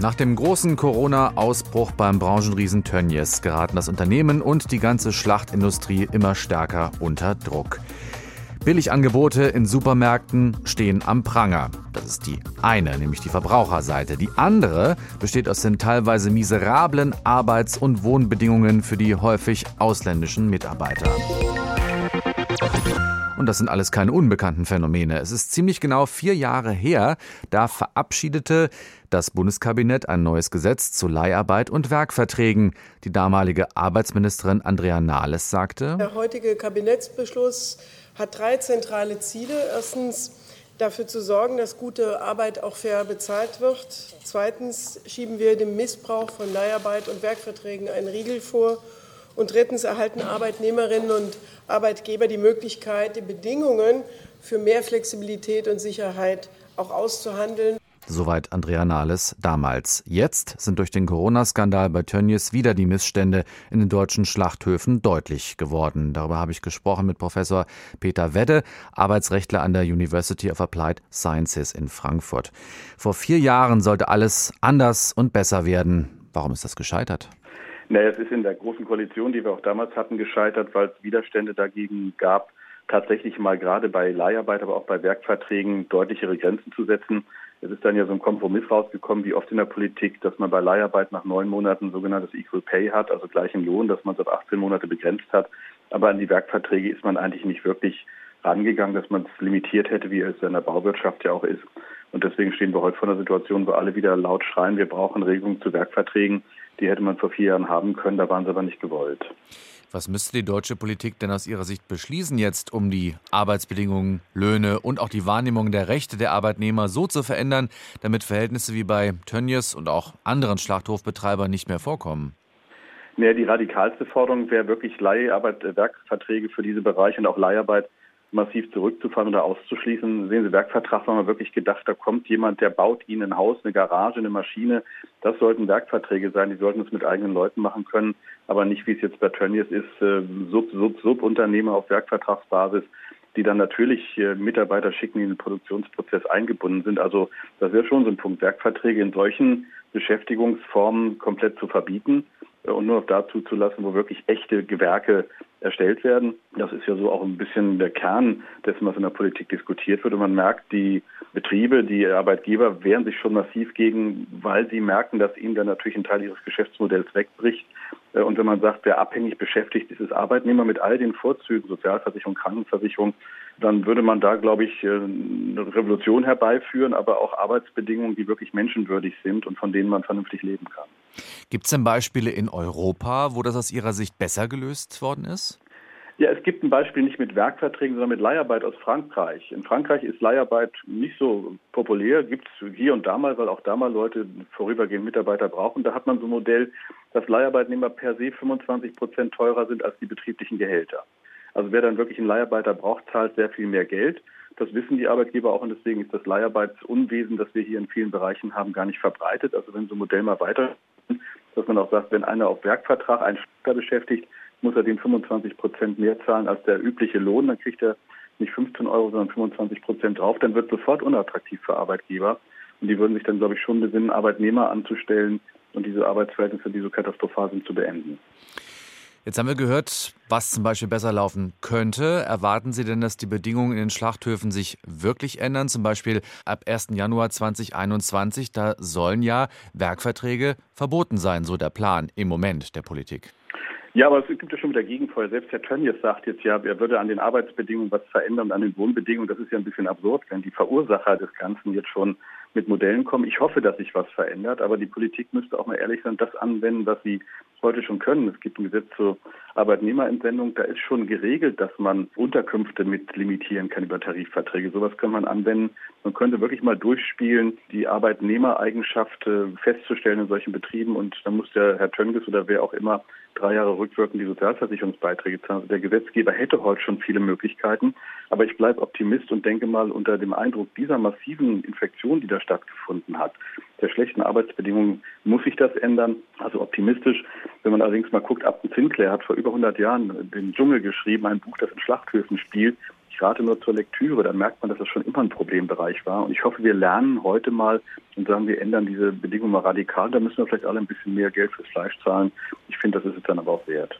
Nach dem großen Corona-Ausbruch beim Branchenriesen Tönnies geraten das Unternehmen und die ganze Schlachtindustrie immer stärker unter Druck. Billigangebote in Supermärkten stehen am Pranger. Das ist die eine, nämlich die Verbraucherseite. Die andere besteht aus den teilweise miserablen Arbeits- und Wohnbedingungen für die häufig ausländischen Mitarbeiter. Und das sind alles keine unbekannten Phänomene. Es ist ziemlich genau vier Jahre her, da verabschiedete das Bundeskabinett ein neues Gesetz zu Leiharbeit und Werkverträgen. Die damalige Arbeitsministerin Andrea Nahles sagte, Der heutige Kabinettsbeschluss hat drei zentrale Ziele. Erstens dafür zu sorgen, dass gute Arbeit auch fair bezahlt wird. Zweitens schieben wir dem Missbrauch von Leiharbeit und Werkverträgen einen Riegel vor. Und drittens erhalten Arbeitnehmerinnen und Arbeitgeber die Möglichkeit, die Bedingungen für mehr Flexibilität und Sicherheit auch auszuhandeln. Soweit Andrea Nahles damals. Jetzt sind durch den Corona-Skandal bei Tönnies wieder die Missstände in den deutschen Schlachthöfen deutlich geworden. Darüber habe ich gesprochen mit Professor Peter Wedde, Arbeitsrechtler an der University of Applied Sciences in Frankfurt. Vor vier Jahren sollte alles anders und besser werden. Warum ist das gescheitert? Naja, es ist in der großen Koalition, die wir auch damals hatten, gescheitert, weil es Widerstände dagegen gab, tatsächlich mal gerade bei Leiharbeit, aber auch bei Werkverträgen deutlichere Grenzen zu setzen. Es ist dann ja so ein Kompromiss rausgekommen, wie oft in der Politik, dass man bei Leiharbeit nach neun Monaten sogenanntes Equal Pay hat, also gleichen Lohn, dass man es auf 18 Monate begrenzt hat. Aber an die Werkverträge ist man eigentlich nicht wirklich rangegangen, dass man es limitiert hätte, wie es in der Bauwirtschaft ja auch ist. Und deswegen stehen wir heute vor einer Situation, wo alle wieder laut schreien, wir brauchen Regelungen zu Werkverträgen. Die hätte man vor vier Jahren haben können, da waren sie aber nicht gewollt. Was müsste die deutsche Politik denn aus Ihrer Sicht beschließen jetzt, um die Arbeitsbedingungen, Löhne und auch die Wahrnehmung der Rechte der Arbeitnehmer so zu verändern, damit Verhältnisse wie bei Tönnies und auch anderen Schlachthofbetreibern nicht mehr vorkommen? Naja, die radikalste Forderung wäre wirklich Leiharbeit, Werkverträge für diese Bereiche und auch Leiharbeit massiv zurückzufahren oder auszuschließen. Sehen Sie, Werkvertrag war mal wirklich gedacht, da kommt jemand, der baut Ihnen ein Haus, eine Garage, eine Maschine. Das sollten Werkverträge sein, die sollten es mit eigenen Leuten machen können, aber nicht, wie es jetzt bei Tönnies ist, äh, Sub, Sub, Subunternehmer auf Werkvertragsbasis, die dann natürlich äh, Mitarbeiter schicken, die in den Produktionsprozess eingebunden sind. Also das wäre schon so ein Punkt, Werkverträge in solchen Beschäftigungsformen komplett zu verbieten äh, und nur noch dazu zu lassen, wo wirklich echte Gewerke erstellt werden. Das ist ja so auch ein bisschen der Kern dessen, was in der Politik diskutiert wird. Und man merkt, die Betriebe, die Arbeitgeber wehren sich schon massiv gegen, weil sie merken, dass ihnen dann natürlich ein Teil ihres Geschäftsmodells wegbricht. Äh, und wenn man sagt, wer abhängig beschäftigt ist, ist Arbeitnehmer mit all den Vorzügen, Sozialversicherung, Krankenversicherung, dann würde man da, glaube ich, äh, eine Revolution herbeiführen, aber auch Arbeitsbedingungen, die wirklich menschenwürdig sind und von denen man vernünftig leben kann. Gibt es denn Beispiele in Europa, wo das aus Ihrer Sicht besser gelöst worden ist? Ja, es gibt ein Beispiel nicht mit Werkverträgen, sondern mit Leiharbeit aus Frankreich. In Frankreich ist Leiharbeit nicht so populär, gibt es hier und da mal, weil auch da mal Leute vorübergehend Mitarbeiter brauchen. Da hat man so ein Modell, dass Leiharbeitnehmer per se 25 Prozent teurer sind als die betrieblichen Gehälter. Also wer dann wirklich einen Leiharbeiter braucht, zahlt sehr viel mehr Geld. Das wissen die Arbeitgeber auch und deswegen ist das Leiharbeitsunwesen, das wir hier in vielen Bereichen haben, gar nicht verbreitet. Also wenn so ein Modell mal weiter, dass man auch sagt, wenn einer auf Werkvertrag einen Stuttgart beschäftigt, muss er dem 25 Prozent mehr zahlen als der übliche Lohn, dann kriegt er nicht 15 Euro, sondern 25 Prozent drauf, dann wird sofort unattraktiv für Arbeitgeber. Und die würden sich dann, glaube ich, schon besinnen, Arbeitnehmer anzustellen und diese Arbeitsverhältnisse, die so katastrophal sind, zu beenden. Jetzt haben wir gehört, was zum Beispiel besser laufen könnte. Erwarten Sie denn, dass die Bedingungen in den Schlachthöfen sich wirklich ändern? Zum Beispiel ab 1. Januar 2021, da sollen ja Werkverträge verboten sein, so der Plan im Moment der Politik. Ja, aber es gibt ja schon wieder Gegenfeuer. Selbst Herr Tönnies sagt jetzt ja, er würde an den Arbeitsbedingungen was verändern und an den Wohnbedingungen. Das ist ja ein bisschen absurd, wenn die Verursacher des Ganzen jetzt schon mit Modellen kommen. Ich hoffe, dass sich was verändert, aber die Politik müsste auch mal ehrlich sein, das anwenden, was sie heute schon können. Es gibt ein Gesetz zur Arbeitnehmerentsendung, da ist schon geregelt, dass man Unterkünfte mit limitieren kann über Tarifverträge. Sowas kann man anwenden. Man könnte wirklich mal durchspielen, die Arbeitnehmereigenschaft äh, festzustellen in solchen Betrieben und dann muss der Herr Tönges oder wer auch immer drei Jahre rückwirkend die Sozialversicherungsbeiträge zahlen. Also der Gesetzgeber hätte heute schon viele Möglichkeiten, aber ich bleibe Optimist und denke mal unter dem Eindruck dieser massiven Infektion, die da stattgefunden hat, der schlechten Arbeitsbedingungen, muss sich das ändern. Also optimistisch. Wenn man allerdings mal guckt, Abten Sinclair hat vor über 100 Jahren den Dschungel geschrieben, ein Buch, das in Schlachthöfen spielt. Ich rate nur zur Lektüre, dann merkt man, dass das schon immer ein Problembereich war. Und ich hoffe, wir lernen heute mal und sagen, wir ändern diese Bedingungen mal radikal. Da müssen wir vielleicht alle ein bisschen mehr Geld fürs Fleisch zahlen. Ich finde, das ist es dann aber auch wert.